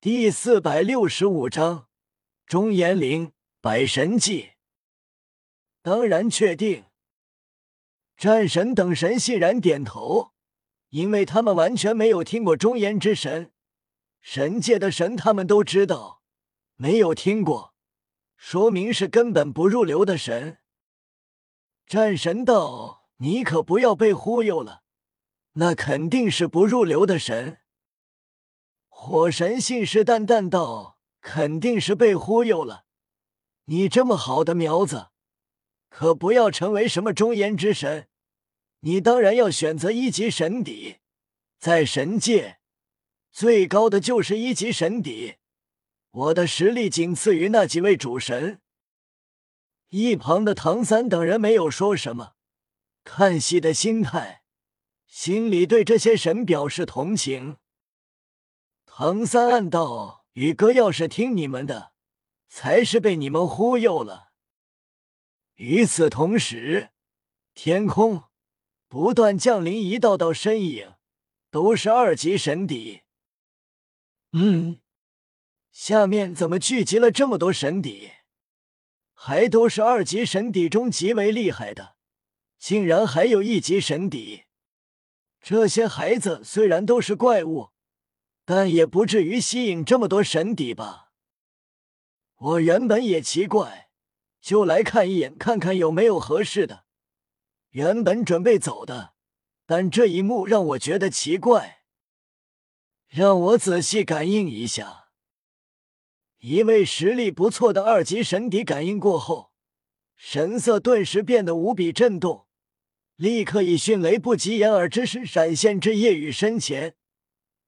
第四百六十五章中炎灵百神记。当然确定。战神等神欣然点头，因为他们完全没有听过中炎之神，神界的神他们都知道，没有听过，说明是根本不入流的神。战神道：“你可不要被忽悠了，那肯定是不入流的神。”火神信誓旦旦道：“肯定是被忽悠了。你这么好的苗子，可不要成为什么中炎之神。你当然要选择一级神邸，在神界最高的就是一级神邸。我的实力仅次于那几位主神。”一旁的唐三等人没有说什么，看戏的心态，心里对这些神表示同情。唐三暗道：“宇哥要是听你们的，才是被你们忽悠了。”与此同时，天空不断降临一道道身影，都是二级神邸。嗯，下面怎么聚集了这么多神邸？还都是二级神邸中极为厉害的，竟然还有一级神邸。这些孩子虽然都是怪物。但也不至于吸引这么多神邸吧？我原本也奇怪，就来看一眼，看看有没有合适的。原本准备走的，但这一幕让我觉得奇怪。让我仔细感应一下。一位实力不错的二级神邸感应过后，神色顿时变得无比震动，立刻以迅雷不及掩耳之势闪现至夜雨身前。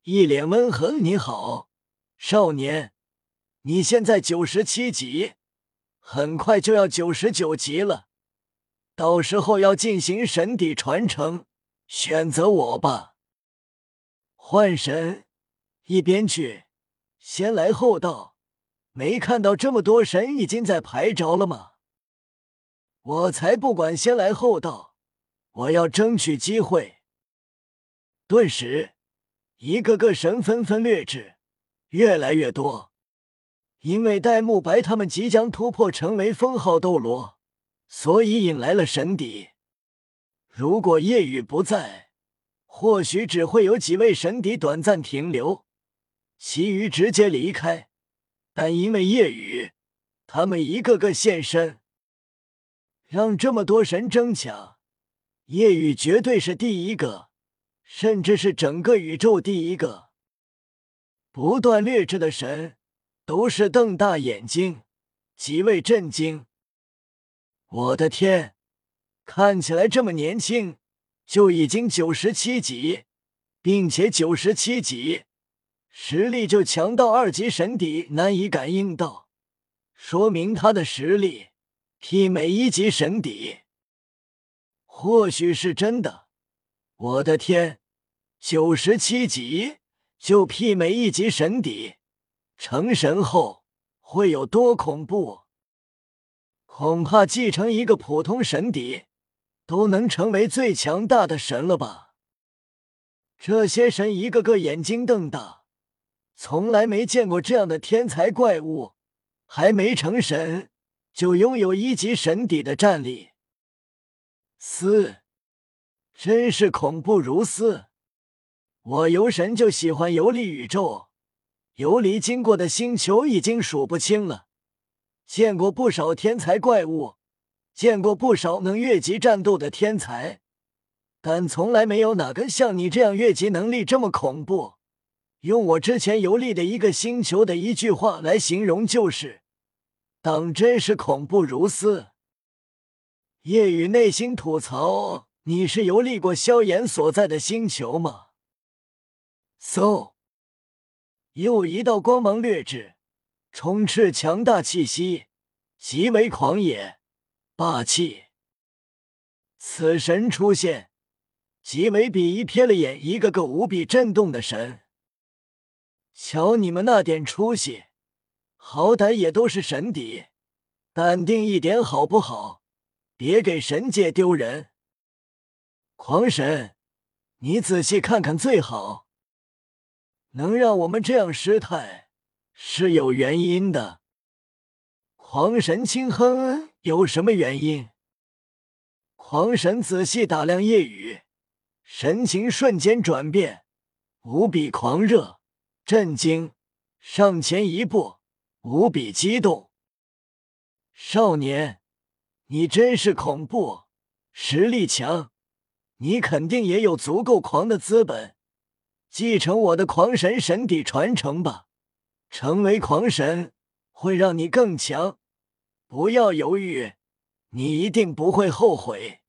一脸温和，你好，少年，你现在九十七级，很快就要九十九级了，到时候要进行神底传承，选择我吧。幻神，一边去，先来后到，没看到这么多神已经在排着了吗？我才不管先来后到，我要争取机会。顿时。一个个神纷纷掠至，越来越多。因为戴沐白他们即将突破成为封号斗罗，所以引来了神邸。如果夜雨不在，或许只会有几位神邸短暂停留，其余直接离开。但因为夜雨，他们一个个现身，让这么多神争抢，夜雨绝对是第一个。甚至是整个宇宙第一个不断掠至的神，都是瞪大眼睛，极为震惊。我的天，看起来这么年轻，就已经九十七级，并且九十七级实力就强到二级神底难以感应到，说明他的实力媲美一级神底。或许是真的，我的天！九十七级就媲美一级神邸，成神后会有多恐怖？恐怕继承一个普通神邸，都能成为最强大的神了吧？这些神一个个眼睛瞪大，从来没见过这样的天才怪物，还没成神就拥有一级神邸的战力，嘶，真是恐怖如斯！我游神就喜欢游历宇宙，游离经过的星球已经数不清了，见过不少天才怪物，见过不少能越级战斗的天才，但从来没有哪个像你这样越级能力这么恐怖。用我之前游历的一个星球的一句话来形容就是：当真是恐怖如斯。夜雨内心吐槽：“你是游历过萧炎所在的星球吗？”嗖！又一道光芒掠至，充斥强大气息，极为狂野、霸气。此神出现，极为鄙夷，瞥了眼一个个无比震动的神。瞧你们那点出息，好歹也都是神邸，淡定一点好不好？别给神界丢人。狂神，你仔细看看最好。能让我们这样失态，是有原因的。狂神轻哼，有什么原因？狂神仔细打量夜雨，神情瞬间转变，无比狂热、震惊，上前一步，无比激动。少年，你真是恐怖，实力强，你肯定也有足够狂的资本，继承我的狂神神底传承吧。成为狂神会让你更强，不要犹豫，你一定不会后悔。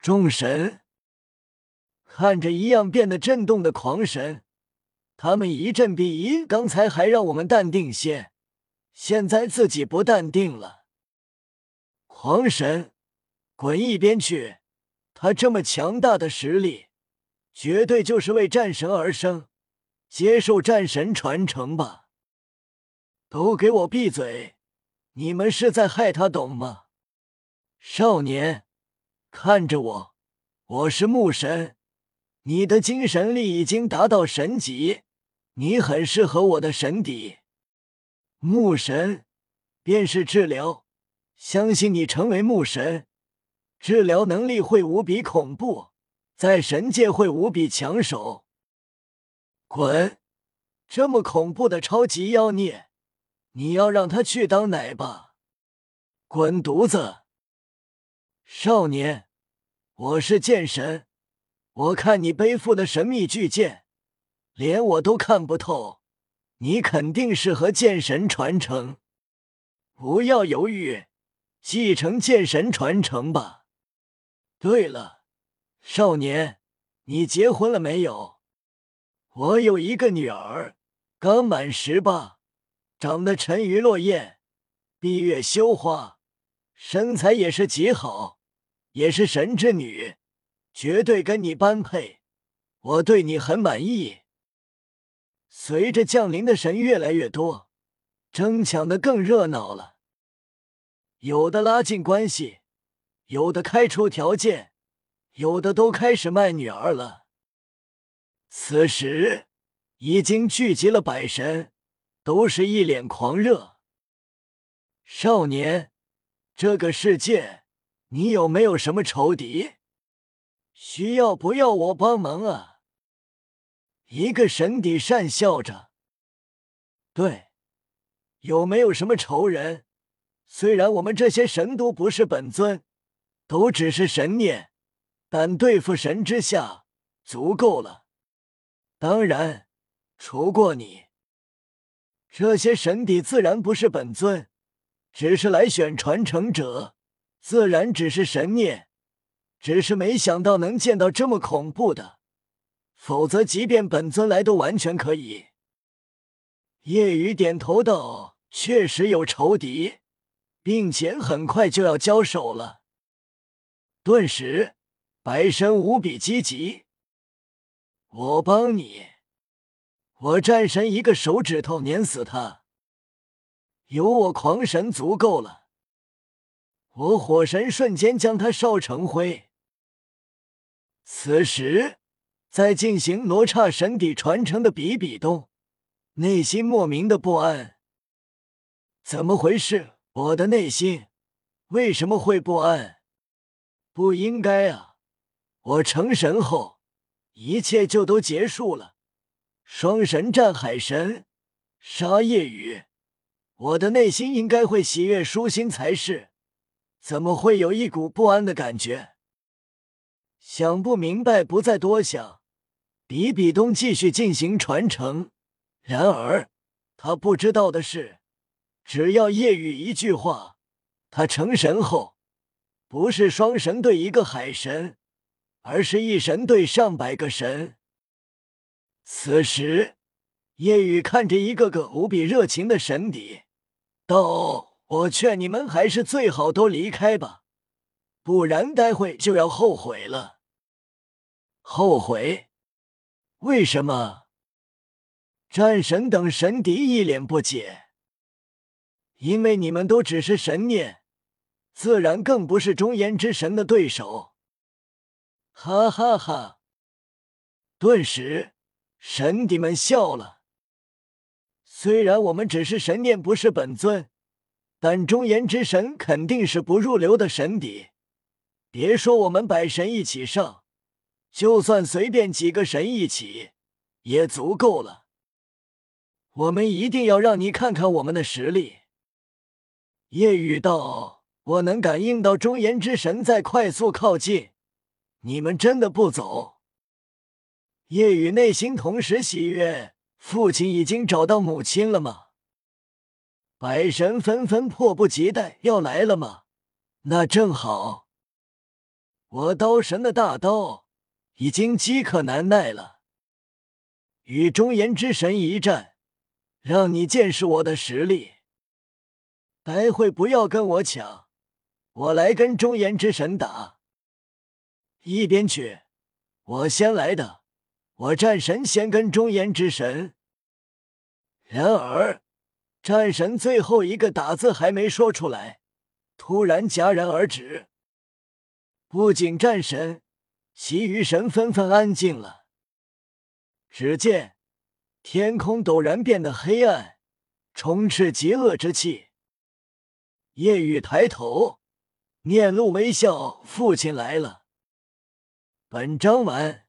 众神看着一样变得震动的狂神，他们一阵鄙夷。刚才还让我们淡定些，现在自己不淡定了。狂神，滚一边去！他这么强大的实力，绝对就是为战神而生。接受战神传承吧！都给我闭嘴！你们是在害他，懂吗？少年。看着我，我是木神，你的精神力已经达到神级，你很适合我的神底。木神便是治疗，相信你成为木神，治疗能力会无比恐怖，在神界会无比抢手。滚！这么恐怖的超级妖孽，你要让他去当奶爸？滚犊子！少年。我是剑神，我看你背负的神秘巨剑，连我都看不透，你肯定适合剑神传承。不要犹豫，继承剑神传承吧。对了，少年，你结婚了没有？我有一个女儿，刚满十八，长得沉鱼落雁，闭月羞花，身材也是极好。也是神之女，绝对跟你般配。我对你很满意。随着降临的神越来越多，争抢的更热闹了。有的拉近关系，有的开出条件，有的都开始卖女儿了。此时已经聚集了百神，都是一脸狂热。少年，这个世界。你有没有什么仇敌？需要不要我帮忙啊？一个神邸讪笑着。对，有没有什么仇人？虽然我们这些神都不是本尊，都只是神念，但对付神之下足够了。当然，除过你，这些神邸自然不是本尊，只是来选传承者。自然只是神念，只是没想到能见到这么恐怖的，否则即便本尊来都完全可以。夜雨点头道：“确实有仇敌，并且很快就要交手了。”顿时，白神无比积极：“我帮你，我战神一个手指头碾死他，有我狂神足够了。”我火神瞬间将他烧成灰。此时，在进行罗刹神底传承的比比东，内心莫名的不安。怎么回事？我的内心为什么会不安？不应该啊！我成神后，一切就都结束了。双神战海神，杀夜雨，我的内心应该会喜悦舒心才是。怎么会有一股不安的感觉？想不明白，不再多想。比比东继续进行传承。然而，他不知道的是，只要夜雨一句话，他成神后，不是双神对一个海神，而是一神对上百个神。此时，夜雨看着一个个无比热情的神邸，道。我劝你们还是最好都离开吧，不然待会就要后悔了。后悔？为什么？战神等神敌一脸不解。因为你们都只是神念，自然更不是中炎之神的对手。哈哈哈！顿时，神帝们笑了。虽然我们只是神殿，不是本尊，但中炎之神肯定是不入流的神邸。别说我们百神一起上，就算随便几个神一起，也足够了。我们一定要让你看看我们的实力。夜雨道：“我能感应到中炎之神在快速靠近，你们真的不走？”夜雨内心同时喜悦：父亲已经找到母亲了吗？百神纷纷迫不及待要来了吗？那正好，我刀神的大刀已经饥渴难耐了，与中炎之神一战。让你见识我的实力。待会不要跟我抢，我来跟中炎之神打。一边去，我先来的，我战神先跟中炎之神。然而，战神最后一个打字还没说出来，突然戛然而止。不仅战神，其余神纷纷安静了。只见。天空陡然变得黑暗，充斥极恶之气。夜雨抬头，面露微笑：“父亲来了。”本章完。